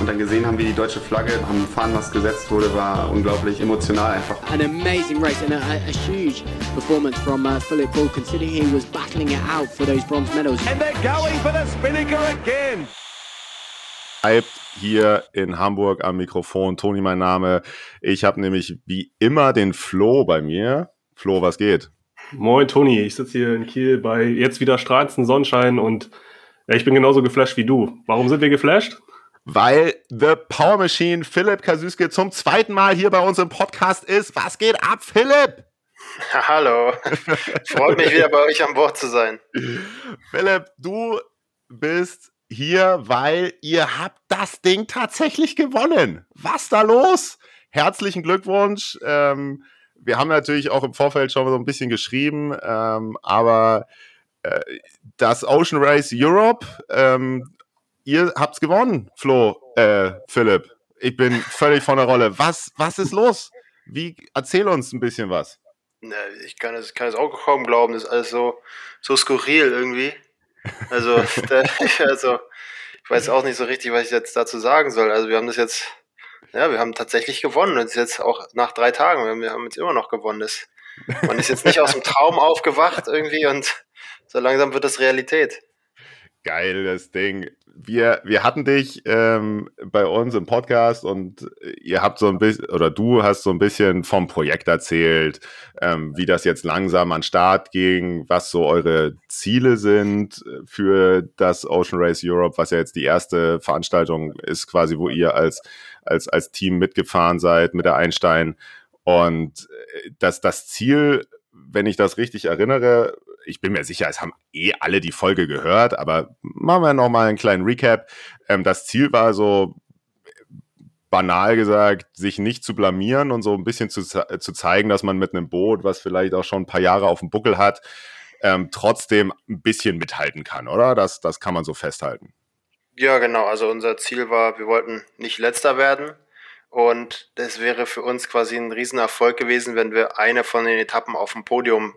und dann gesehen haben, wie die deutsche Flagge am Fahnenmast gesetzt wurde, war unglaublich emotional einfach. An amazing race and a, a, huge performance from uh, Philip Bull, considering he was battling it out for those bronze medals. And they're going for the Spinnaker again. Hyped hier in Hamburg am Mikrofon. Toni, mein Name. Ich habe nämlich wie immer den Flo bei mir. Flo, was geht? Moin Toni, ich sitze hier in Kiel bei jetzt wieder strahlendsten Sonnenschein und ja, ich bin genauso geflasht wie du. Warum sind wir geflasht? Weil The Power Machine Philipp Kasüske zum zweiten Mal hier bei uns im Podcast ist. Was geht ab, Philipp? Hallo. Freut mich wieder bei euch an Bord zu sein. Philipp, du bist hier, weil ihr habt das Ding tatsächlich gewonnen. Was da los? Herzlichen Glückwunsch. Ähm, wir haben natürlich auch im Vorfeld schon so ein bisschen geschrieben, ähm, aber äh, das Ocean Race Europe, ähm, ihr habt's gewonnen, Flo, äh, Philipp. Ich bin völlig von der Rolle. Was, was ist los? Wie, erzähl uns ein bisschen was. Ich kann es, kann es auch kaum glauben, das ist alles so, so skurril irgendwie. Also, da, also, ich weiß auch nicht so richtig, was ich jetzt dazu sagen soll. Also, wir haben das jetzt, ja, wir haben tatsächlich gewonnen. Und das ist jetzt auch nach drei Tagen, wir haben, wir haben jetzt immer noch gewonnen. Das, man ist jetzt nicht aus dem Traum aufgewacht irgendwie und so langsam wird das Realität. Geil, das Ding. Wir, wir hatten dich ähm, bei uns im Podcast und ihr habt so ein bisschen, oder du hast so ein bisschen vom Projekt erzählt, ähm, wie das jetzt langsam an Start ging, was so eure Ziele sind für das Ocean Race Europe, was ja jetzt die erste Veranstaltung ist, quasi, wo ihr als, als, als Team mitgefahren seid mit der Einstein. Und äh, das, das Ziel, wenn ich das richtig erinnere, ich bin mir sicher, es haben eh alle die Folge gehört, aber machen wir nochmal einen kleinen Recap. Ähm, das Ziel war so, banal gesagt, sich nicht zu blamieren und so ein bisschen zu, zu zeigen, dass man mit einem Boot, was vielleicht auch schon ein paar Jahre auf dem Buckel hat, ähm, trotzdem ein bisschen mithalten kann, oder? Das, das kann man so festhalten. Ja, genau. Also unser Ziel war, wir wollten nicht letzter werden. Und das wäre für uns quasi ein Riesenerfolg gewesen, wenn wir eine von den Etappen auf dem Podium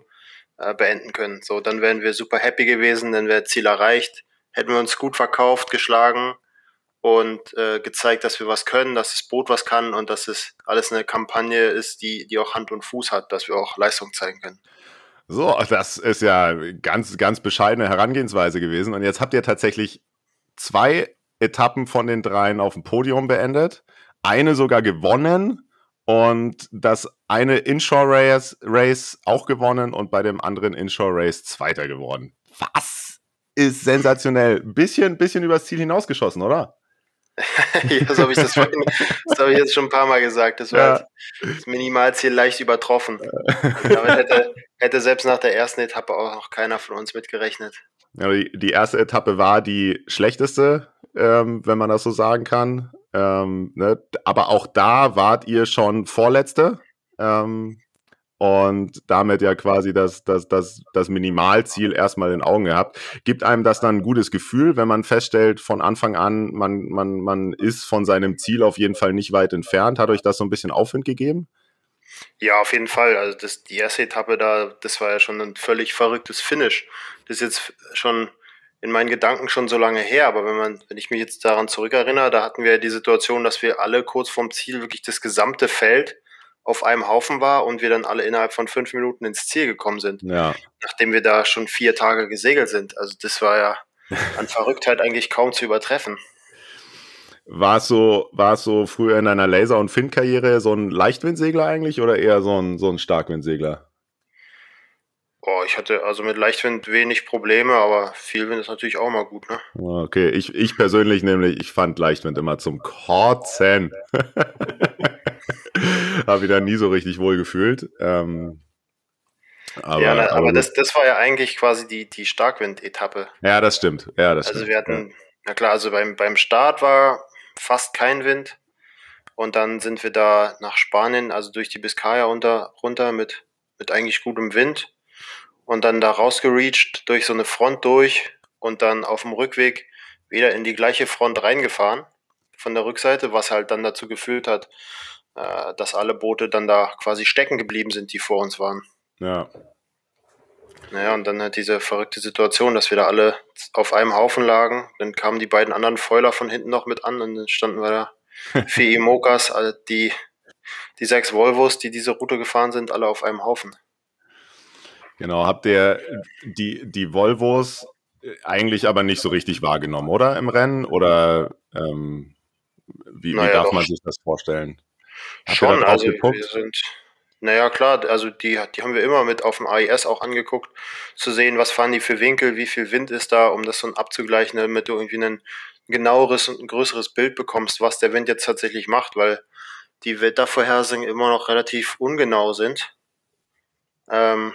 äh, beenden können. So, dann wären wir super happy gewesen, dann wäre Ziel erreicht, hätten wir uns gut verkauft, geschlagen und äh, gezeigt, dass wir was können, dass das Boot was kann und dass es alles eine Kampagne ist, die, die auch Hand und Fuß hat, dass wir auch Leistung zeigen können. So, das ist ja ganz, ganz bescheidene Herangehensweise gewesen. Und jetzt habt ihr tatsächlich zwei Etappen von den dreien auf dem Podium beendet, eine sogar gewonnen und das eine Inshore Race, Race auch gewonnen und bei dem anderen Inshore Race Zweiter geworden. Was ist sensationell. Bisschen, bisschen übers Ziel hinausgeschossen, oder? ja, so habe ich das, vorhin- das habe ich jetzt schon ein paar Mal gesagt. Das war Ja. das Minimalziel leicht übertroffen. Damit hätte, hätte selbst nach der ersten Etappe auch noch keiner von uns mitgerechnet. Ja, die, die erste Etappe war die schlechteste, ähm, wenn man das so sagen kann. Ähm, ne? Aber auch da wart ihr schon Vorletzte. Ähm, und damit ja quasi das, das, das, das Minimalziel erstmal in Augen gehabt. Gibt einem das dann ein gutes Gefühl, wenn man feststellt, von Anfang an, man, man, man ist von seinem Ziel auf jeden Fall nicht weit entfernt? Hat euch das so ein bisschen Aufwind gegeben? Ja, auf jeden Fall. Also das, die erste Etappe da, das war ja schon ein völlig verrücktes Finish. Das ist jetzt schon in meinen Gedanken schon so lange her, aber wenn man, wenn ich mich jetzt daran zurückerinnere, da hatten wir ja die Situation, dass wir alle kurz vorm Ziel wirklich das gesamte Feld auf einem Haufen war und wir dann alle innerhalb von fünf Minuten ins Ziel gekommen sind, Ja. nachdem wir da schon vier Tage gesegelt sind. Also das war ja an Verrücktheit eigentlich kaum zu übertreffen. War es so, war es so früher in deiner Laser- und Fin-Karriere so ein Leichtwindsegler eigentlich oder eher so ein, so ein Starkwindsegler? Oh, ich hatte also mit Leichtwind wenig Probleme, aber viel Wind ist natürlich auch mal gut, ne? Okay, ich, ich persönlich nämlich, ich fand Leichtwind immer zum Kotzen. Habe ich da nie so richtig wohl gefühlt. Ähm, aber, ja, na, aber gut. das, das war ja eigentlich quasi die, die Starkwind-Etappe. ja, das stimmt. Ja, das Also stimmt. wir hatten, na klar, also beim, beim Start war fast kein Wind. Und dann sind wir da nach Spanien, also durch die Biskaya unter, runter mit, mit eigentlich gutem Wind. Und dann da rausgereached durch so eine Front durch und dann auf dem Rückweg wieder in die gleiche Front reingefahren von der Rückseite, was halt dann dazu geführt hat, äh, dass alle Boote dann da quasi stecken geblieben sind, die vor uns waren. Ja. Naja, und dann halt diese verrückte Situation, dass wir da alle auf einem Haufen lagen. Dann kamen die beiden anderen Foiler von hinten noch mit an und dann standen wir da. Vier Imokas, also die, die sechs Volvos, die diese Route gefahren sind, alle auf einem Haufen. Genau, habt ihr die, die Volvos eigentlich aber nicht so richtig wahrgenommen, oder im Rennen? Oder ähm, wie, Naja, wie darf doch. man sich das vorstellen? Habt Schon, also geguckt? wir sind, naja klar, also die, die haben wir immer mit auf dem AIS auch angeguckt, zu sehen, was fahren die für Winkel, wie viel Wind ist da, um das so abzugleichen, damit du irgendwie ein genaueres und ein größeres Bild bekommst, was der Wind jetzt tatsächlich macht, weil die Wettervorhersagen immer noch relativ ungenau sind. Ähm,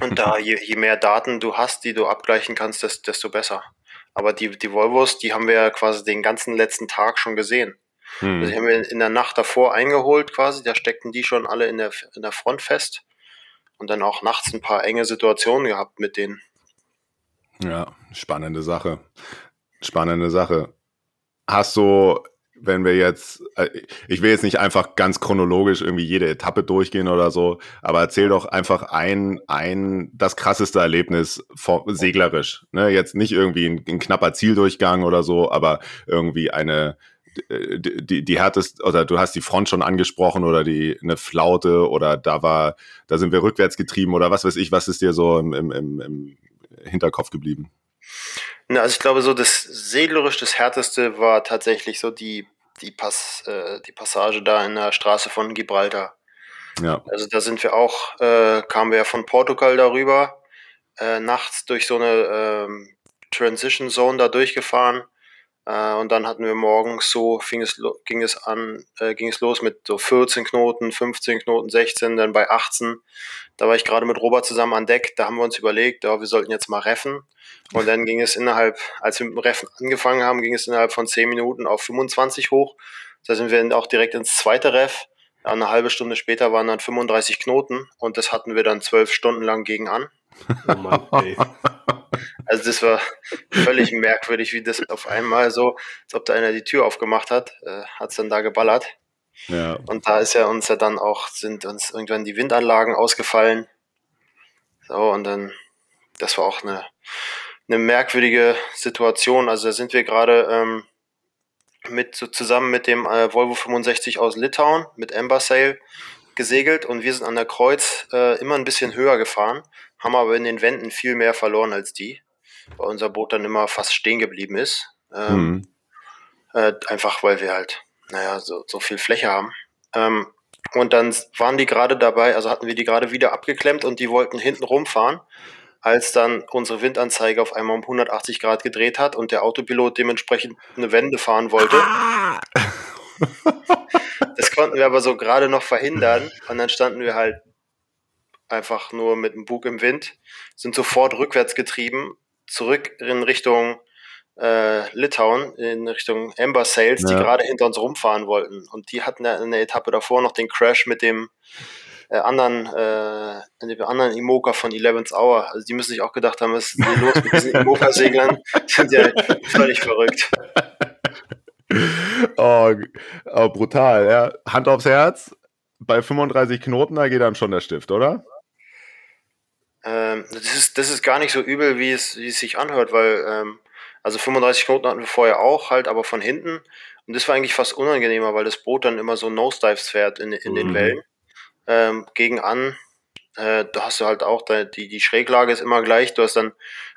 und da, je, je mehr Daten du hast, die du abgleichen kannst, des- desto besser. Aber die, die Volvos, die haben wir ja quasi den ganzen letzten Tag schon gesehen. Hm. Also die haben wir in der Nacht davor eingeholt quasi, da steckten die schon alle in der, in der Front fest. Und dann auch nachts ein paar enge Situationen gehabt mit denen. Ja, spannende Sache. Spannende Sache. Hast du, wenn wir jetzt, äh, ich will jetzt nicht einfach ganz chronologisch irgendwie jede Etappe durchgehen oder so, aber erzähl doch einfach ein, ein, das krasseste Erlebnis vor, seglerisch. Ne? Jetzt nicht irgendwie ein, ein knapper Zieldurchgang oder so, aber irgendwie eine, äh, die, die, härteste, oder du hast die Front schon angesprochen oder die, eine Flaute oder da war, da sind wir rückwärts getrieben oder was weiß ich, was ist dir so im, im, im Hinterkopf geblieben? Na, also ich glaube, so das seglerisch das härteste war tatsächlich so die, die, Pass, äh, die Passage da in der Straße von Gibraltar. Ja. Also da sind wir auch, äh, kamen wir ja von Portugal darüber, äh, nachts durch so eine ähm, Transition Zone da durchgefahren. Äh, und dann hatten wir morgens so, fing es, ging es an, äh, ging es los mit so 14 Knoten, 15 Knoten, 16, dann bei 18. Da war ich gerade mit Robert zusammen an Deck, da haben wir uns überlegt, ja, wir sollten jetzt mal reffen. Und dann ging es innerhalb, als wir mit dem Reffen angefangen haben, ging es innerhalb von 10 Minuten auf 25 hoch. Da sind wir dann auch direkt ins zweite Reff. Eine halbe Stunde später waren dann 35 Knoten und das hatten wir dann zwölf Stunden lang gegen an. Oh Mann, ey. Also das war völlig merkwürdig, wie das auf einmal so, als ob da einer die Tür aufgemacht hat, äh, hat es dann da geballert. Ja. Und da ist ja uns ja dann auch, sind uns irgendwann die Windanlagen ausgefallen. So, und dann, das war auch eine, eine merkwürdige Situation. Also da sind wir gerade ähm, mit so zusammen mit dem äh, Volvo 65 aus Litauen mit Ember Sail gesegelt und wir sind an der Kreuz äh, immer ein bisschen höher gefahren, haben aber in den Wänden viel mehr verloren als die, weil unser Boot dann immer fast stehen geblieben ist. Ähm, Hm. äh, einfach weil wir halt, naja, so, so viel Fläche haben. Ähm, und dann waren die gerade dabei, also hatten wir die gerade wieder abgeklemmt und die wollten hinten rumfahren, als dann unsere Windanzeige auf einmal um 180 Grad gedreht hat und der Autopilot dementsprechend eine Wende fahren wollte. Das konnten wir aber so gerade noch verhindern und dann standen wir halt einfach nur mit dem Bug im Wind, sind sofort rückwärts getrieben, zurück in Richtung äh, Litauen, in Richtung Ember Sales, die Ja. gerade hinter uns rumfahren wollten. Und die hatten ja in der Etappe davor noch den Crash mit dem äh, anderen, äh, dem anderen Imoka von 11th Hour. Also die müssen sich auch gedacht haben, was ist denn los mit diesen Imoka-Seglern? Die sind ja völlig verrückt. Oh, oh, brutal, ja. Hand aufs Herz. Bei 35 Knoten, da geht dann schon der Stift, oder? Ähm, das, ist, das ist gar nicht so übel, wie es, wie es sich anhört, weil ähm, also 35 Knoten hatten wir vorher auch, halt aber von hinten. Und das war eigentlich fast unangenehmer, weil das Boot dann immer so Nosedives fährt in, in den Mhm. Wellen. Ähm, gegen an, äh, da hast du halt auch, da, die, die Schräglage ist immer gleich, du hast dann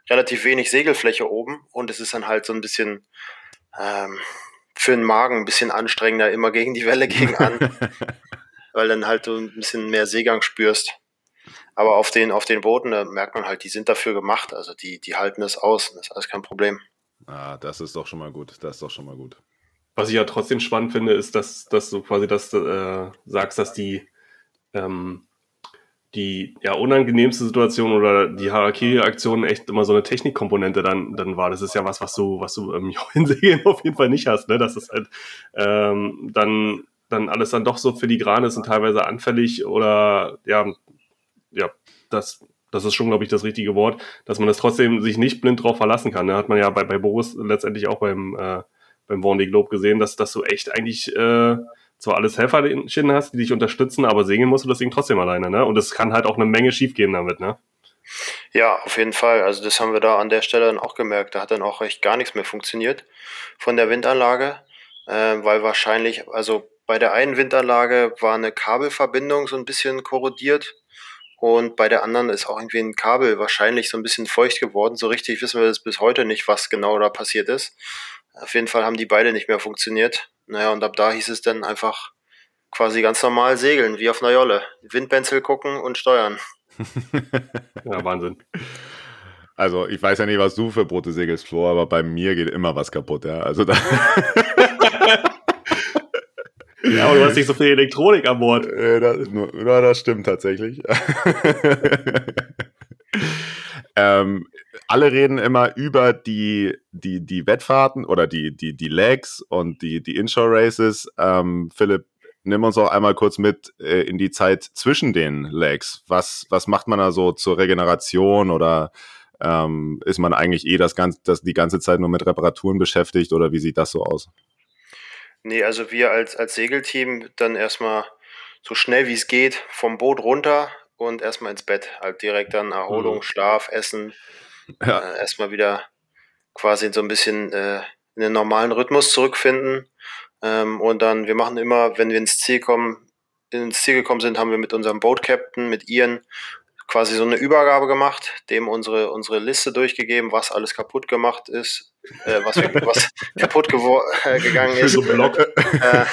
relativ wenig Segelfläche oben und es ist dann halt so ein bisschen ähm, für den Magen ein bisschen anstrengender, immer gegen die Welle gegen an, weil dann halt du ein bisschen mehr Seegang spürst. Aber auf den, auf den Booten, da merkt man halt, die sind dafür gemacht. Also die, die halten das aus. Das ist alles kein Problem. Ah, das ist doch schon mal gut. Das ist doch schon mal gut. Was ich ja trotzdem spannend finde, ist, dass, dass du quasi das äh, sagst, dass die, ähm, die ja, unangenehmste Situation oder die Harakiri-Aktion echt immer so eine Technikkomponente dann, dann war. Das ist ja was, was du, was du im Joinsegeln auf jeden Fall nicht hast, ne? Dass es halt ähm, dann, dann alles dann doch so filigran ist und teilweise anfällig oder ja, ja, das Das ist schon, glaube ich, das richtige Wort, dass man das trotzdem sich nicht blind drauf verlassen kann. Da ne? hat man ja bei, bei Boris letztendlich auch beim, äh, beim Vendée Globe gesehen, dass, dass du echt eigentlich äh, zwar alles Helferchen hast, die dich unterstützen, aber segeln musst du das Ding trotzdem alleine. Ne? Und es kann halt auch eine Menge schiefgehen damit. Ne? Ja, auf jeden Fall. Also das haben wir da an der Stelle dann auch gemerkt. Da hat dann auch recht gar nichts mehr funktioniert von der Windanlage, äh, weil wahrscheinlich, also bei der einen Windanlage war eine Kabelverbindung so ein bisschen korrodiert und bei der anderen ist auch irgendwie ein Kabel wahrscheinlich so ein bisschen feucht geworden. So richtig wissen wir das bis heute nicht, was genau da passiert ist. Auf jeden Fall haben die beide nicht mehr funktioniert. Naja, und ab da hieß es dann einfach quasi ganz normal segeln, wie auf einer Jolle. Windbenzel gucken und steuern. ja, Wahnsinn. Also, ich weiß ja nicht, was du für Brote segelst, Flo, aber bei mir geht immer was kaputt, ja. Also da Ja, aber du hast nicht so viel Elektronik an Bord. Äh, das, ja, das stimmt tatsächlich. ähm, alle reden immer über die, die, die Wettfahrten oder die, die, die Legs und die, die Inshore Races. Ähm, Philipp, nimm uns auch einmal kurz mit äh, in die Zeit zwischen den Legs. Was, was macht man da so zur Regeneration oder ähm, ist man eigentlich eh das ganze, das die ganze Zeit nur mit Reparaturen beschäftigt oder wie sieht das so aus? Nee, also wir als, als Segelteam dann erstmal so schnell wie es geht vom Boot runter und erstmal ins Bett. Halt direkt dann Erholung, mhm. Schlaf, Essen. Ja. Äh, erstmal wieder quasi so ein bisschen äh, in den normalen Rhythmus zurückfinden. Ähm, und dann, wir machen immer, wenn wir ins Ziel kommen, ins Ziel gekommen sind, haben wir mit unserem Boat Captain, mit Ian, quasi so eine Übergabe gemacht, dem unsere, unsere Liste durchgegeben, was alles kaputt gemacht ist, äh, was, was kaputt äh, gegangen ist. So äh,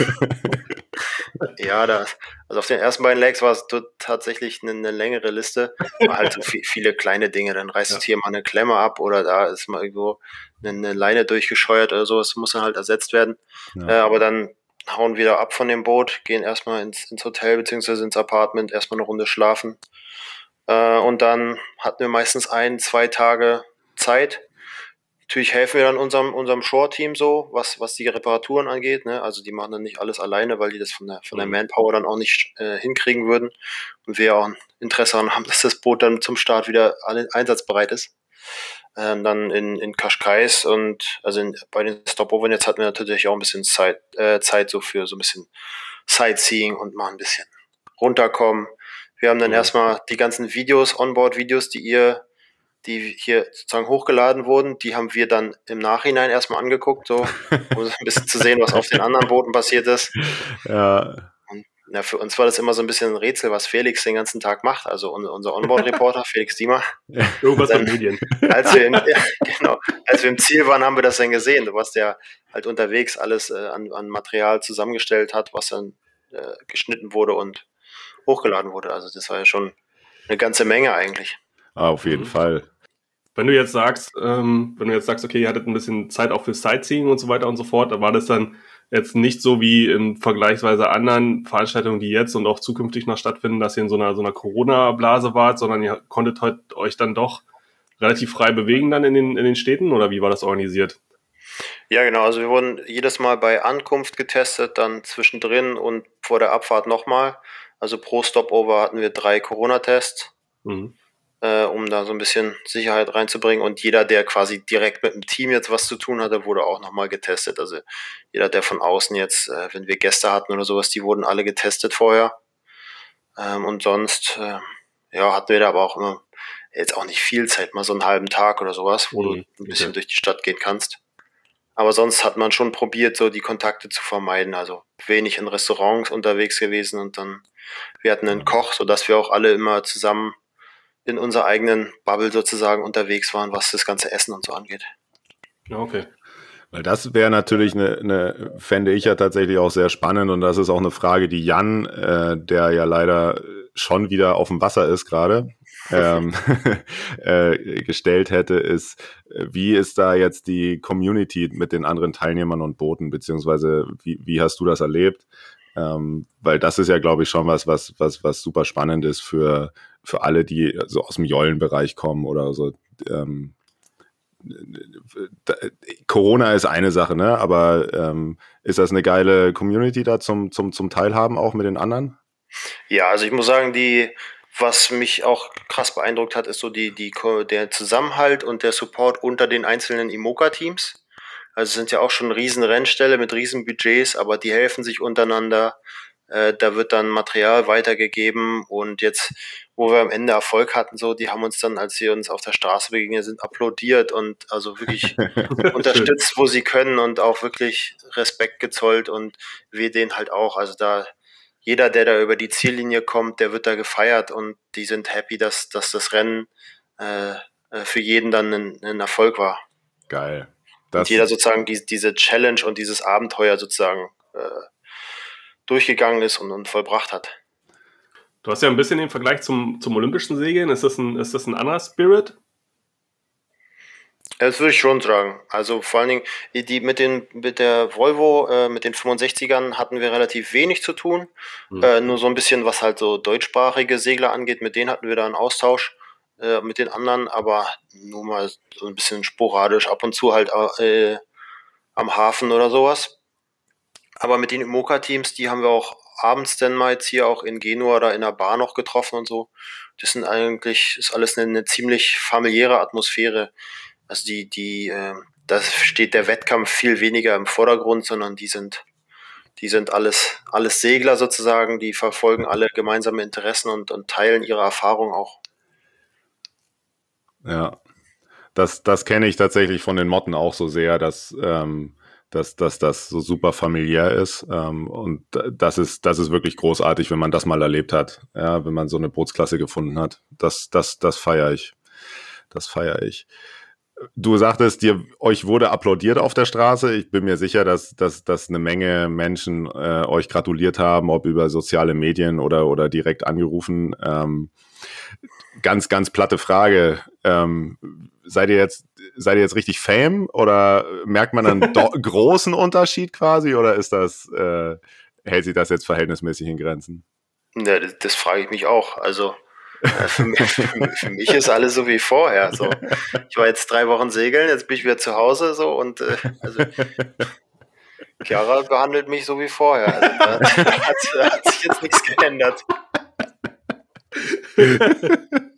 ja, da, also auf den ersten beiden Legs war es tatsächlich eine, eine, längere Liste, aber halt so viel, viele kleine Dinge. Dann reißt ja. hier mal eine Klemme ab oder da ist mal irgendwo eine, eine Leine durchgescheuert oder so. Das muss dann halt ersetzt werden. Ja. Äh, aber dann hauen wieder ab von dem Boot, gehen erstmal ins, ins Hotel beziehungsweise ins Apartment, erstmal eine Runde schlafen äh, und dann hatten wir meistens ein, zwei Tage Zeit. Natürlich helfen wir dann unserem, unserem Shore-Team so, was, was die Reparaturen angeht. Ne? Also die machen dann nicht alles alleine, weil die das von der, von der mhm. Manpower dann auch nicht äh, hinkriegen würden. Und wir auch ein Interesse daran haben, dass das Boot dann zum Start wieder einsatzbereit ist. Ähm, dann in, in Kaschkais und also in, bei den Stopovern jetzt hatten wir natürlich auch ein bisschen Zeit, äh, Zeit so für so ein bisschen Sightseeing und mal ein bisschen runterkommen, wir haben dann mhm. erstmal die ganzen Videos, Onboard-Videos, die ihr, die hier sozusagen hochgeladen wurden, die haben wir dann im Nachhinein erstmal angeguckt, so, um ein bisschen zu sehen, was auf den anderen Booten passiert ist. Ja. Und ja, für uns war das immer so ein bisschen ein Rätsel, was Felix den ganzen Tag macht. Also unser Onboard-Reporter, Felix Diemer. Ja, irgendwas dann, mit Medien. Als wir, im, ja, genau, als wir im Ziel waren, haben wir das dann gesehen, was der halt unterwegs alles äh, an, an Material zusammengestellt hat, was dann äh, geschnitten wurde und hochgeladen wurde. Also das war ja schon eine ganze Menge eigentlich. Ah, auf jeden mhm. Fall. Wenn du jetzt sagst, ähm, wenn du jetzt sagst, okay, ihr hattet ein bisschen Zeit auch für Sightseeing und so weiter und so fort, da war das dann jetzt nicht so wie in vergleichsweise anderen Veranstaltungen, die jetzt und auch zukünftig noch stattfinden, dass ihr in so einer, so einer Corona-Blase wart, sondern ihr konntet heute euch dann doch relativ frei bewegen dann in den, in den Städten oder wie war das organisiert? Ja, genau. Also wir wurden jedes Mal bei Ankunft getestet, dann zwischendrin und vor der Abfahrt nochmal. Also pro Stopover hatten wir drei Corona-Tests, mhm. äh, um da so ein bisschen Sicherheit reinzubringen. Und jeder, der quasi direkt mit dem Team jetzt was zu tun hatte, wurde auch nochmal getestet. Also jeder, der von außen jetzt, äh, wenn wir Gäste hatten oder sowas, die wurden alle getestet vorher. Ähm, und sonst, äh, ja, hatten wir da aber auch immer jetzt auch nicht viel Zeit, mal so einen halben Tag oder sowas, wo mhm. du ein bisschen okay. durch die Stadt gehen kannst. Aber sonst hat man schon probiert, so die Kontakte zu vermeiden. Also wenig in Restaurants unterwegs gewesen und dann, wir hatten einen Koch, sodass wir auch alle immer zusammen in unserer eigenen Bubble sozusagen unterwegs waren, was das ganze Essen und so angeht. Okay. Weil das wäre natürlich eine, eine, fände ich ja tatsächlich auch sehr spannend und das ist auch eine Frage, die Jan, äh, der ja leider schon wieder auf dem Wasser ist gerade, ähm, äh, gestellt hätte, ist, wie ist da jetzt die Community mit den anderen Teilnehmern und Booten, beziehungsweise wie, wie hast du das erlebt? Ähm, weil das ist ja, glaube ich, schon was, was, was, was super spannend ist für, für alle, die so aus dem Jollenbereich kommen oder so. Ähm, Corona ist eine Sache, ne? Aber ähm, ist das eine geile Community da zum, zum, zum Teilhaben auch mit den anderen? Ja, also ich muss sagen, die, was mich auch krass beeindruckt hat, ist so die, die, der Zusammenhalt und der Support unter den einzelnen Imoca-Teams. Also es sind ja auch schon riesen Rennställe mit riesen Budgets, aber die helfen sich untereinander. Äh, da wird dann Material weitergegeben und jetzt, wo wir am Ende Erfolg hatten, so, die haben uns dann, als sie uns auf der Straße begegnet sind, applaudiert und also wirklich unterstützt, wo sie können und auch wirklich Respekt gezollt und wir den halt auch. Also da, jeder, der da über die Ziellinie kommt, der wird da gefeiert und die sind happy, dass, dass das Rennen äh, äh für jeden dann ein, ein Erfolg war. Geil. Das und jeder sozusagen die, diese Challenge und dieses Abenteuer sozusagen äh, durchgegangen ist und, und vollbracht hat. Du hast ja ein bisschen den Vergleich zum, zum olympischen Segeln. Ist das, ein, ist das ein anderer Spirit? Das würde ich schon sagen. Also vor allen Dingen, die mit, den, mit der Volvo, äh, mit den 65ern hatten wir relativ wenig zu tun. Mhm. Äh, nur so ein bisschen, was halt so deutschsprachige Segler angeht, mit denen hatten wir da einen Austausch äh, mit den anderen, aber nur mal so ein bisschen sporadisch, ab und zu halt äh, am Hafen oder sowas. Aber mit den Imoca-Teams, die haben wir auch abends dann mal jetzt hier auch in Genua oder in der Bar noch getroffen und so. Das sind eigentlich, ist alles eine, eine ziemlich familiäre Atmosphäre. Also die, die, äh, da steht der Wettkampf viel weniger im Vordergrund, sondern die sind, die sind alles, alles Segler sozusagen, die verfolgen alle gemeinsame Interessen und, und teilen ihre Erfahrung auch. Ja, das, das kenne ich tatsächlich von den Motten auch so sehr, dass ähm, dass, dass das so super familiär ist. Ähm, und das ist, das ist wirklich großartig, wenn man das mal erlebt hat. Ja, wenn man so eine Bootsklasse gefunden hat. Das, das, das feiere ich. Das feiere ich. Du sagtest, dir, euch wurde applaudiert auf der Straße. Ich bin mir sicher, dass, dass, dass eine Menge Menschen äh, euch gratuliert haben, ob über soziale Medien oder, oder direkt angerufen. Ähm, ganz, ganz platte Frage. Ähm, seid ihr jetzt seid ihr jetzt richtig Fame oder merkt man einen großen Unterschied quasi oder ist das, äh, hält sich das jetzt verhältnismäßig in Grenzen? Ja, das, das frage ich mich auch. Also äh, für, mich, für, mich, ist alles so wie vorher. So. Ich war jetzt drei Wochen segeln, jetzt bin ich wieder zu Hause so und äh, also Chiara behandelt mich so wie vorher. Also da hat, hat sich jetzt nichts geändert.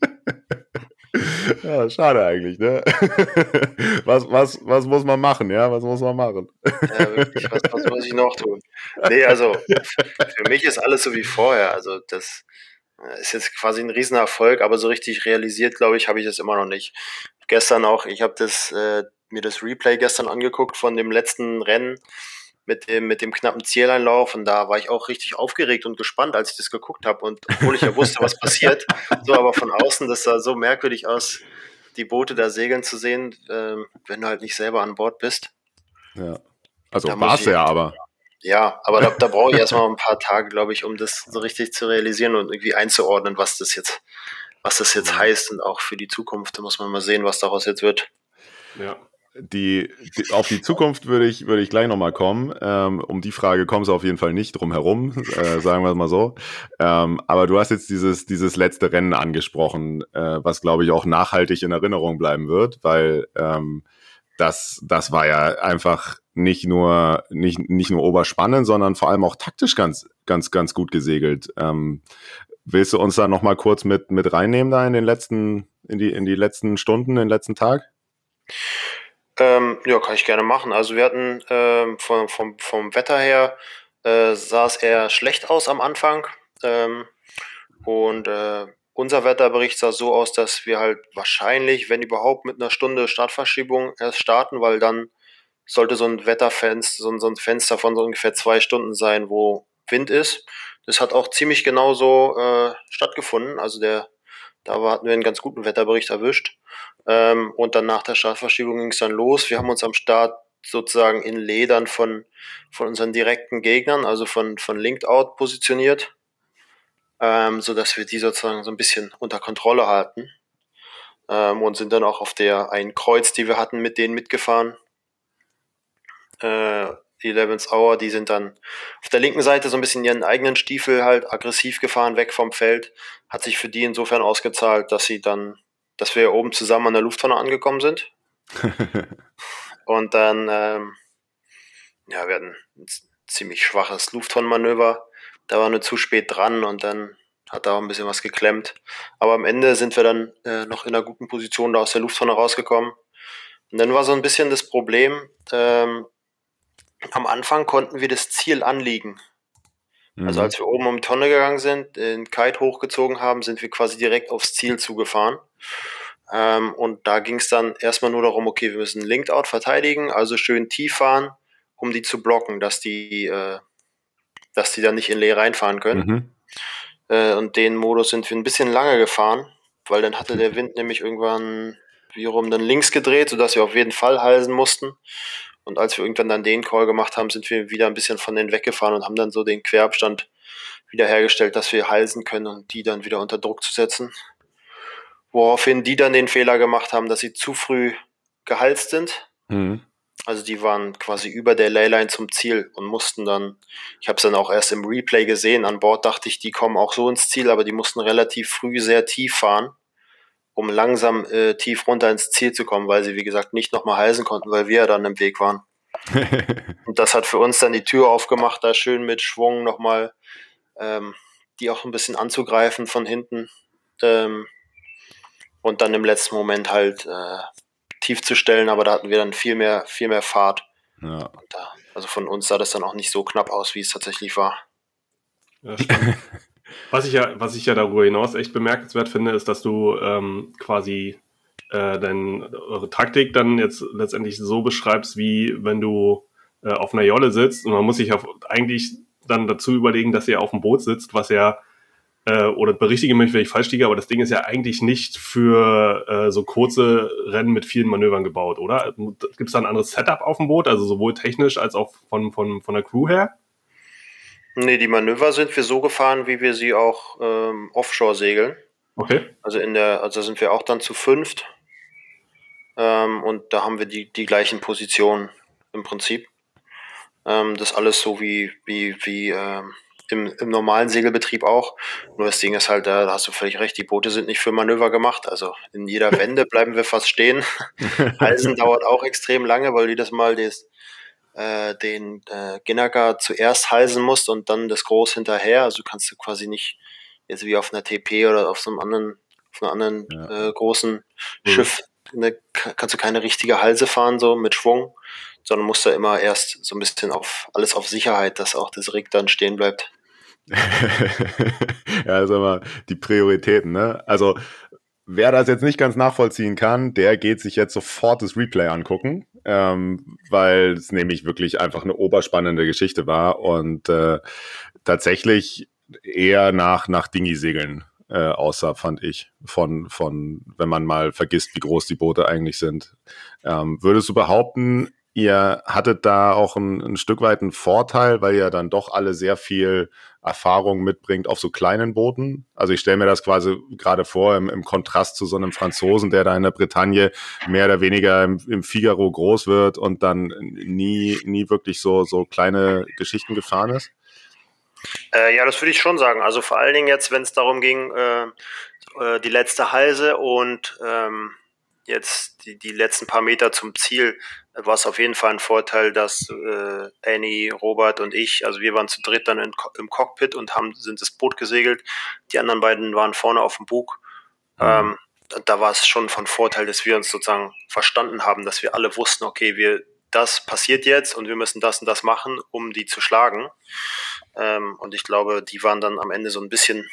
Ja, schade eigentlich, ne? Was, was, was muss man machen, ja? Was muss man machen? Ja, wirklich, was, was muss ich noch tun? Nee, also für mich ist alles so wie vorher. Also das äh, ist jetzt quasi ein Riesenerfolg, aber so richtig realisiert, glaube ich, habe ich das immer noch nicht. Gestern auch, ich habe das, äh, mir das Replay gestern angeguckt von dem letzten Rennen mit dem, mit dem knappen Zieleinlauf und da war ich auch richtig aufgeregt und gespannt, als ich das geguckt habe und obwohl ich ja wusste, was passiert, so aber von außen, das sah so merkwürdig aus, die Boote da segeln zu sehen, äh, wenn du halt nicht selber an Bord bist. Ja, also war es ja aber. Ja, aber da, da brauche ich erstmal ein paar Tage, glaube ich, um das so richtig zu realisieren und irgendwie einzuordnen, was das jetzt, was das jetzt heißt und auch für die Zukunft. Da muss man mal sehen, was daraus jetzt wird. Ja, die, die, auf die Zukunft würde ich, würde ich gleich nochmal kommen. Ähm, um die Frage kommst du auf jeden Fall nicht drum herum, äh, sagen wir es mal so. Ähm, aber du hast jetzt dieses, dieses letzte Rennen angesprochen, äh, was glaube ich auch nachhaltig in Erinnerung bleiben wird, weil ähm, das, das war ja einfach nicht nur, nicht, nicht nur oberspannend, sondern vor allem auch taktisch ganz, ganz, ganz gut gesegelt. Ähm, willst du uns da nochmal kurz mit, mit reinnehmen da in den letzten, in die, in die letzten Stunden, den letzten Tag? Ähm, ja, kann ich gerne machen. Also wir hatten ähm, vom, vom, vom Wetter her äh, sah es eher schlecht aus am Anfang. Ähm, und äh, unser Wetterbericht sah so aus, dass wir halt wahrscheinlich, wenn überhaupt, mit einer Stunde Startverschiebung erst starten, weil dann sollte so ein Wetterfenster, so ein, so ein Fenster von so ungefähr zwei Stunden sein, wo Wind ist. Das hat auch ziemlich genauso äh, stattgefunden. Also der, da hatten wir einen ganz guten Wetterbericht erwischt. Ähm, und dann nach der Startverschiebung ging es dann los. Wir haben uns am Start sozusagen in Ledern von, von unseren direkten Gegnern, also von, von Linked Out positioniert, ähm, sodass wir die sozusagen so ein bisschen unter Kontrolle halten. Ähm, und sind dann auch auf der einen Kreuz, die wir hatten, mit denen mitgefahren. Äh, die Eleven's Hour, die sind dann auf der linken Seite so ein bisschen ihren eigenen Stiefel halt aggressiv gefahren, weg vom Feld. Hat sich für die insofern ausgezahlt, dass sie dann dass wir oben zusammen an der Lufthansa angekommen sind. und dann, ähm, ja, wir hatten ein ziemlich schwaches Lufthansa-Manöver. Da waren wir zu spät dran und dann hat da auch ein bisschen was geklemmt. Aber am Ende sind wir dann äh, noch in einer guten Position da aus der Lufttonne rausgekommen. Und dann war so ein bisschen das Problem, ähm, am Anfang konnten wir das Ziel anliegen. Also Mhm. Also als wir oben um die Tonne gegangen sind, den Kite hochgezogen haben, sind wir quasi direkt aufs Ziel zugefahren. Ähm, und da ging es dann erstmal nur darum, okay, wir müssen Linked Out verteidigen, also schön tief fahren, um die zu blocken, dass die, äh, dass die dann nicht in Leer reinfahren können. Mhm. Äh, und den Modus sind wir ein bisschen lange gefahren, weil dann hatte der Wind nämlich irgendwann wiederum dann links gedreht, sodass wir auf jeden Fall halsen mussten. Und als wir irgendwann dann den Call gemacht haben, sind wir wieder ein bisschen von denen weggefahren und haben dann so den Querabstand wiederhergestellt, dass wir halsen können und die dann wieder unter Druck zu setzen. Woraufhin die dann den Fehler gemacht haben, dass sie zu früh gehalst sind. Mhm. Also die waren quasi über der Leyline zum Ziel und mussten dann, ich habe es dann auch erst im Replay gesehen, an Bord dachte ich, die kommen auch so ins Ziel, aber die mussten relativ früh sehr tief fahren, um langsam äh, tief runter ins Ziel zu kommen, weil sie, wie gesagt, nicht nochmal halsen konnten, weil wir ja dann im Weg waren. Und das hat für uns dann die Tür aufgemacht, da schön mit Schwung nochmal ähm, die auch ein bisschen anzugreifen von hinten. Ähm, und dann im letzten Moment halt äh, tief zu stellen, aber da hatten wir dann viel mehr, viel mehr Fahrt. Ja. Und da, also von uns sah das dann auch nicht so knapp aus, wie es tatsächlich war. Ja. was, ich ja, was ich ja darüber hinaus echt bemerkenswert finde, ist, dass du ähm, quasi äh, deine eure Taktik dann jetzt letztendlich so beschreibst, wie wenn du äh, auf einer Jolle sitzt und man muss sich auf, eigentlich dann dazu überlegen, dass ihr auf dem Boot sitzt, was ja äh, oder berichtige mich, wenn ich falsch liege, aber das Ding ist ja eigentlich nicht für äh, so kurze Rennen mit vielen Manövern gebaut, oder? Gibt es da ein anderes Setup auf dem Boot, also sowohl technisch als auch von, von, von der Crew her? Nee, die Manöver sind wir so gefahren, wie wir sie auch ähm, offshore segeln. Okay. Also in der, also sind wir auch dann zu fünft. Ähm, und da haben wir die, die gleichen Positionen im Prinzip. Ähm, das alles so wie, wie, wie ähm, im, im normalen Segelbetrieb auch. Nur das Ding ist halt, da hast du völlig recht, die Boote sind nicht für Manöver gemacht. Also in jeder Wende bleiben wir fast stehen. Halsen dauert auch extrem lange, weil jedes Mal das, äh, den äh, Ginnaker zuerst halsen musst und dann das Groß hinterher. Also kannst du quasi nicht jetzt wie auf einer TP oder auf so einem anderen, auf einem anderen Ja. äh, großen Schiff ne, ka- kannst du keine richtige Halse fahren, so mit Schwung, sondern musst da immer erst so ein bisschen auf alles auf Sicherheit, dass auch das Rig dann stehen bleibt. ja, sag mal, die Prioritäten, ne? Also, wer das jetzt nicht ganz nachvollziehen kann, der geht sich jetzt sofort das Replay angucken, ähm, weil es nämlich wirklich einfach eine oberspannende Geschichte war und äh, tatsächlich eher nach, nach Dingi-Segeln äh, aussah, fand ich, von, von, wenn man mal vergisst, wie groß die Boote eigentlich sind. Ähm, würdest du behaupten, ihr hattet da auch ein, ein Stück weit einen Vorteil, weil ihr dann doch alle sehr viel Erfahrung mitbringt auf so kleinen Booten. Also ich stelle mir das quasi gerade vor im, im Kontrast zu so einem Franzosen, der da in der Bretagne mehr oder weniger im, im Figaro groß wird und dann nie, nie wirklich so, so kleine Geschichten gefahren ist. Äh, ja, das würde ich schon sagen. Also vor allen Dingen jetzt, wenn es darum ging, äh, äh, die letzte Halse und ähm, jetzt die, die letzten paar Meter zum Ziel, war es auf jeden Fall ein Vorteil, dass äh, Annie, Robert und ich, also wir waren zu dritt dann in, im Cockpit und haben sind das Boot gesegelt. Die anderen beiden waren vorne auf dem Bug. Ähm, da war es schon von Vorteil, dass wir uns sozusagen verstanden haben, dass wir alle wussten, okay, wir das passiert jetzt und wir müssen das und das machen, um die zu schlagen. Ähm, und ich glaube, die waren dann am Ende so ein bisschen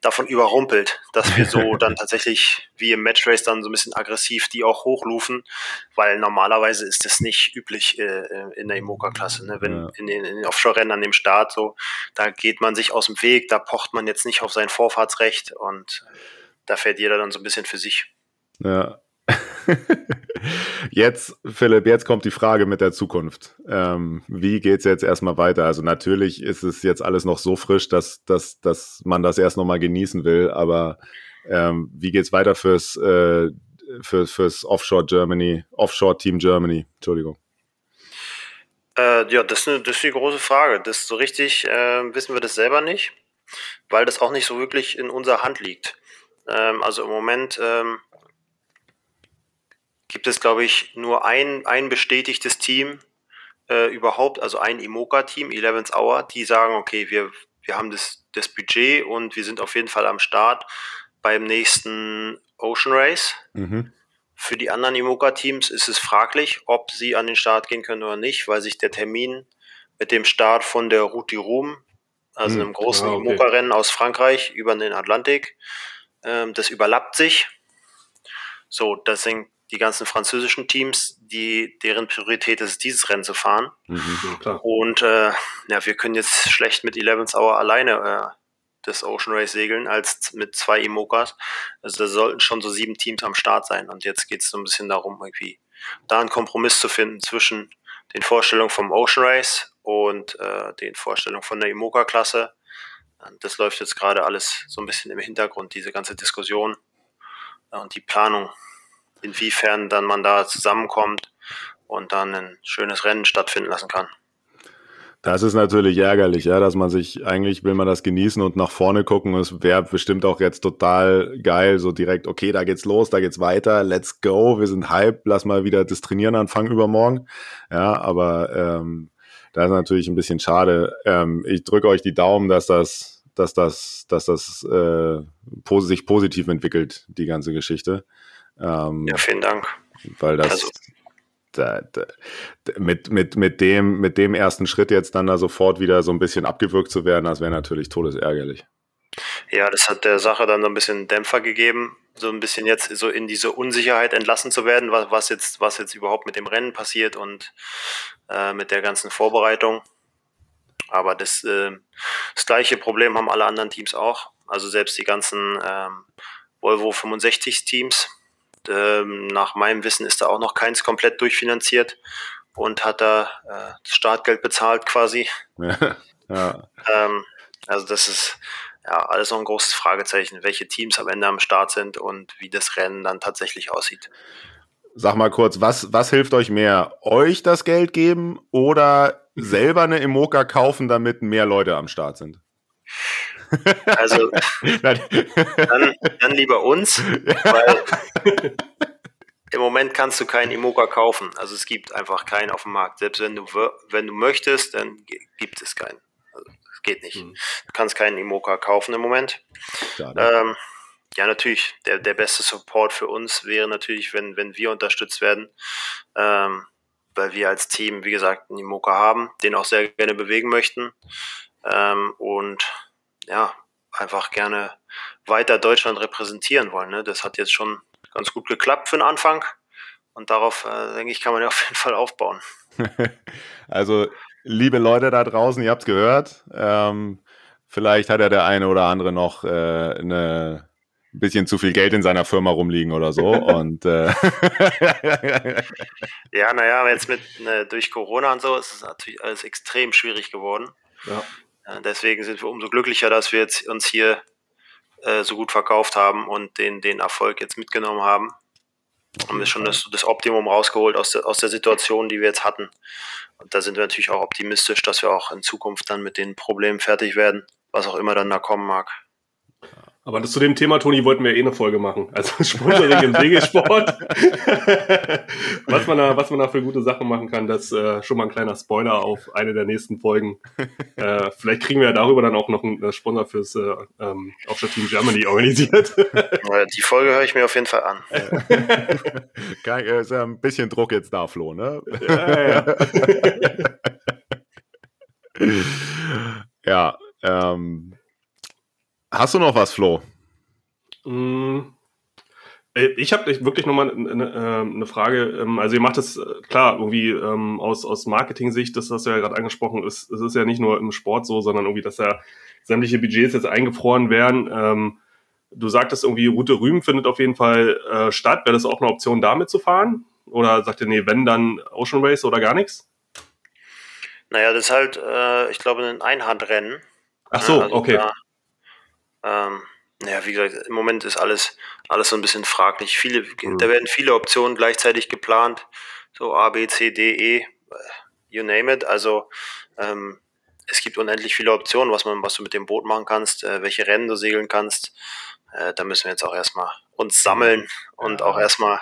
davon überrumpelt, dass wir so dann tatsächlich wie im Matchrace dann so ein bisschen aggressiv die auch hochrufen, weil normalerweise ist das nicht üblich äh, in der Imoca-Klasse. Ne? Wenn Ja. in den, den Offshore-Rennen an dem Start so, da geht man sich aus dem Weg, da pocht man jetzt nicht auf sein Vorfahrtsrecht und da fährt jeder dann so ein bisschen für sich. Ja. Jetzt, Philipp, jetzt kommt die Frage mit der Zukunft. Ähm, wie geht's jetzt erstmal weiter? Also natürlich ist es jetzt alles noch so frisch, dass, dass, dass man das erst nochmal genießen will, aber ähm, wie geht's weiter fürs, äh, für, fürs Offshore Germany, Offshore Team Germany? Entschuldigung. Äh, ja, das ist, eine, das ist die große Frage. Das so richtig äh, wissen wir das selber nicht, weil das auch nicht so wirklich in unserer Hand liegt. Ähm, also im Moment ähm, gibt es, glaube ich, nur ein, ein bestätigtes Team äh, überhaupt, also ein Imoca-Team, 11th Hour, die sagen, okay, wir, wir haben das, das Budget und wir sind auf jeden Fall am Start beim nächsten Ocean Race. Mhm. Für die anderen Imoca-Teams ist es fraglich, ob sie an den Start gehen können oder nicht, weil sich der Termin mit dem Start von der Route du Rhum, also Hm, einem großen ah, okay. Imoca-Rennen aus Frankreich über den Atlantik, ähm, das überlappt sich. So, das sind die ganzen französischen Teams, die deren Priorität ist, dieses Rennen zu fahren. Mhm. Und äh, ja, wir können jetzt schlecht mit 11th Hour alleine äh, das Ocean Race segeln, als mit zwei Imokas. Also da sollten schon so sieben Teams am Start sein. Und jetzt geht es so ein bisschen darum, irgendwie da einen Kompromiss zu finden zwischen den Vorstellungen vom Ocean Race und äh, den Vorstellungen von der Imoca-Klasse. Und Das läuft jetzt gerade alles so ein bisschen im Hintergrund, diese ganze Diskussion und die Planung, inwiefern dann man da zusammenkommt und dann ein schönes Rennen stattfinden lassen kann. Das ist natürlich ärgerlich, ja, dass man sich, eigentlich will man das genießen und nach vorne gucken. Es wäre bestimmt auch jetzt total geil, so direkt, okay, da geht's los, da geht's weiter, let's go, wir sind hype, lass mal wieder das Trainieren anfangen übermorgen. Ja, aber ähm, das ist natürlich ein bisschen schade. Ähm, ich drücke euch die Daumen, dass das, dass das, dass das äh, sich positiv entwickelt, die ganze Geschichte. Ähm, Ja, vielen Dank. weil das Also- da, da, mit, mit, mit, dem, mit dem ersten Schritt jetzt dann da sofort wieder so ein bisschen abgewürgt zu werden, das wäre natürlich todesärgerlich. Ja, das hat der Sache dann so ein bisschen Dämpfer gegeben, so ein bisschen jetzt so in diese Unsicherheit entlassen zu werden, was, was jetzt, was jetzt überhaupt mit dem Rennen passiert und äh, mit der ganzen Vorbereitung. Aber das, äh, das gleiche Problem haben alle anderen Teams auch. Also selbst die ganzen ähm, Volvo 65 Teams. Ähm, nach meinem Wissen ist da auch noch keins komplett durchfinanziert und hat da äh, das Startgeld bezahlt quasi. ja, Ähm, also das ist ja alles noch ein großes Fragezeichen, welche Teams am Ende am Start sind und wie das Rennen dann tatsächlich aussieht. Sag mal kurz, was, was hilft euch mehr? Euch das Geld geben oder selber eine Emoka kaufen, damit mehr Leute am Start sind? Also dann, dann lieber uns, weil im Moment kannst du keinen Imoca kaufen. Also es gibt einfach keinen auf dem Markt. Selbst wenn du wenn du möchtest, dann gi- gibt es keinen. Also es geht nicht. Mhm. Du kannst keinen Imoca kaufen im Moment. Ähm, ja, natürlich. Der, der beste Support für uns wäre natürlich, wenn, wenn wir unterstützt werden, ähm, weil wir als Team, wie gesagt, einen Imoca haben, den auch sehr gerne bewegen möchten ähm, und ja, einfach gerne weiter Deutschland repräsentieren wollen. Ne? Das hat jetzt schon ganz gut geklappt für den Anfang und darauf, äh, denke ich, kann man ja auf jeden Fall aufbauen. Also, liebe Leute da draußen, ihr habt's gehört. Ähm, vielleicht hat ja der eine oder andere noch äh, eine ein bisschen zu viel Geld in seiner Firma rumliegen oder so. Und äh, Ja, naja, jetzt mit ne, durch Corona und so ist es natürlich alles extrem schwierig geworden. Ja. Deswegen sind wir umso glücklicher, dass wir jetzt uns hier äh, so gut verkauft haben und den, den Erfolg jetzt mitgenommen haben. Haben wir schon das, das Optimum rausgeholt aus der, aus der Situation, die wir jetzt hatten. Und da sind wir natürlich auch optimistisch, dass wir auch in Zukunft dann mit den Problemen fertig werden, was auch immer dann da kommen mag. Aber das zu dem Thema, Toni, wollten wir eh eine Folge machen. Also Sponsoring im Segelsport. was, man da, was man da für gute Sachen machen kann, das äh, schon mal ein kleiner Spoiler auf eine der nächsten Folgen. Äh, vielleicht kriegen wir ja darüber dann auch noch einen äh, Sponsor fürs äh, ähm, Offshore Team Germany organisiert. Die Folge höre ich mir auf jeden Fall an. Kein- äh, ist ja ein bisschen Druck jetzt da, Flo, ne? ja, ja. ja, ähm, hast du noch was, Flo? Mm, äh, Ich habe wirklich nochmal eine, ähm, eine Frage. Ähm, Also ihr macht das äh, klar irgendwie ähm, aus, aus Marketing-Sicht, das hast du ja gerade angesprochen, ist, es ist ja nicht nur im Sport so, sondern irgendwie, dass ja sämtliche Budgets jetzt eingefroren werden. Ähm, Du sagtest irgendwie, Route Rühmen findet auf jeden Fall äh, statt. Wäre das auch eine Option, damit zu fahren? Oder sagt ihr, nee, wenn, dann Ocean Race oder gar nichts? Naja, das ist halt, äh, ich glaube, ein Einhandrennen. Ach so, also okay. Da, ähm, naja, wie gesagt, im Moment ist alles, alles so ein bisschen fraglich. Viele, Mhm. Da werden viele Optionen gleichzeitig geplant. So A, B, C, D, E, you name it. Also ähm, es gibt unendlich viele Optionen, was man, was du mit dem Boot machen kannst, äh, welche Rennen du segeln kannst. Äh, da müssen wir jetzt auch erstmal uns sammeln und auch erstmal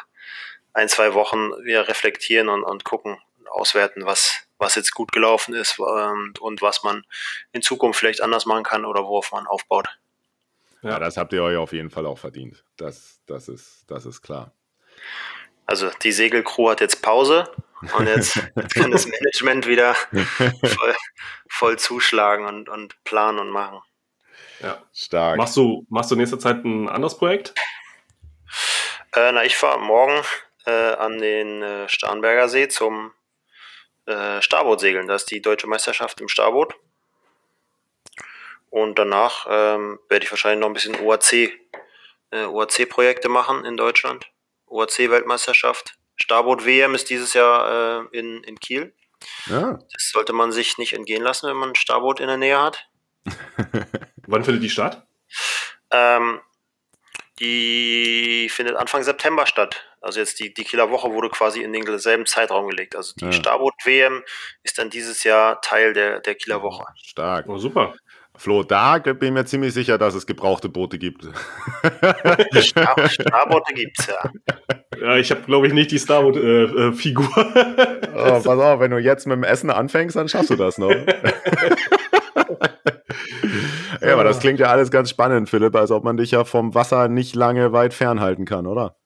ein, zwei Wochen wieder reflektieren und, und gucken, auswerten, was, was was jetzt gut gelaufen ist ähm, und was man in Zukunft vielleicht anders machen kann oder worauf man aufbaut. Ja, das habt ihr euch auf jeden Fall auch verdient. Das, das, ist, das ist klar. Also die Segelcrew hat jetzt Pause und jetzt, jetzt kann das Management wieder voll, voll zuschlagen und, und planen und machen. Ja. Stark. Machst du, machst du in nächster Zeit ein anderes Projekt? Äh, na, ich fahre morgen äh, an den äh, Starnberger See zum äh, Starbootsegeln. Das ist die deutsche Meisterschaft im Starboot. Und danach ähm, werde ich wahrscheinlich noch ein bisschen OAC, äh, OAC-Projekte machen in Deutschland. OAC-Weltmeisterschaft. Starboot-WM ist dieses Jahr äh, in, in Kiel. Ja. Das sollte man sich nicht entgehen lassen, wenn man ein Starboot in der Nähe hat. Wann findet die statt? Ähm, die findet Anfang September statt. Also jetzt die, die Kieler Woche wurde quasi in denselben Zeitraum gelegt. Also die Ja. Starboot-WM ist dann dieses Jahr Teil der, der Kieler Woche. Stark. Oh, super. Flo, da bin ich mir ziemlich sicher, dass es gebrauchte Boote gibt. Star Starboote gibt's ja. Ja, ich habe, glaube ich, nicht die Starboard-Figur. Oh, pass auf, wenn du jetzt mit dem Essen anfängst, dann schaffst du das noch. ja, aber das klingt ja alles ganz spannend, Philipp, als ob man dich ja vom Wasser nicht lange weit fernhalten kann, oder?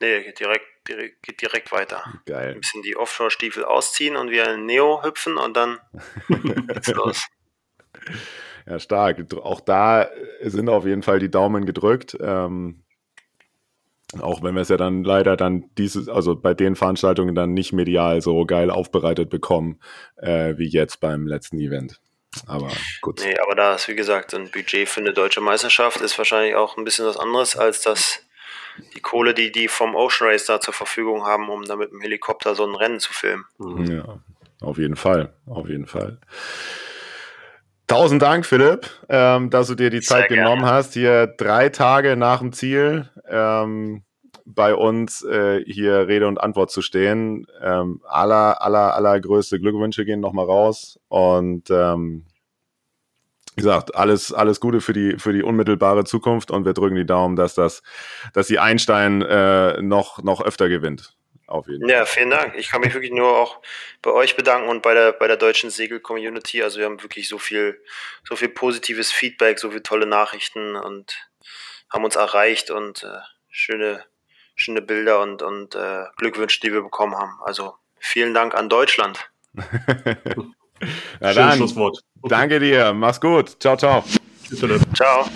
Nee, geht direkt, direkt, geht direkt weiter. Ein Geil. bisschen die Offshore-Stiefel ausziehen und wie ein Neo hüpfen und dann geht's los. Ja, stark. Auch da sind auf jeden Fall die Daumen gedrückt. Ähm, auch wenn wir es ja dann leider dann dieses, also bei den Veranstaltungen dann nicht medial so geil aufbereitet bekommen, äh, wie jetzt beim letzten Event. Aber gut. Nee, aber da ist, wie gesagt, ein Budget für eine deutsche Meisterschaft ist wahrscheinlich auch ein bisschen was anderes als das, die Kohle, die die vom Ocean Race da zur Verfügung haben, um da mit dem Helikopter so ein Rennen zu filmen. Ja, auf jeden Fall. Auf jeden Fall. Tausend Dank, Philipp, ähm, dass du dir die Sehr Zeit gerne. genommen hast, hier drei Tage nach dem Ziel ähm, bei uns äh, hier Rede und Antwort zu stehen. Ähm, aller, aller, allergrößte Glückwünsche gehen nochmal raus und ähm, wie gesagt, alles, alles Gute für die, für die unmittelbare Zukunft und wir drücken die Daumen, dass das, dass die Einstein äh, noch, noch öfter gewinnt. Auf jeden Ja, vielen Dank. Ich kann mich wirklich nur auch bei euch bedanken und bei der, bei der deutschen Segel-Community. Also wir haben wirklich so viel, so viel positives Feedback, so viele tolle Nachrichten und haben uns erreicht und äh, schöne, schöne Bilder und, und äh, Glückwünsche, die wir bekommen haben. Also vielen Dank an Deutschland. Ja, Schönes Schlusswort. danke dir, mach's gut. Ciao, ciao. Tschüss, Philipp. Ciao.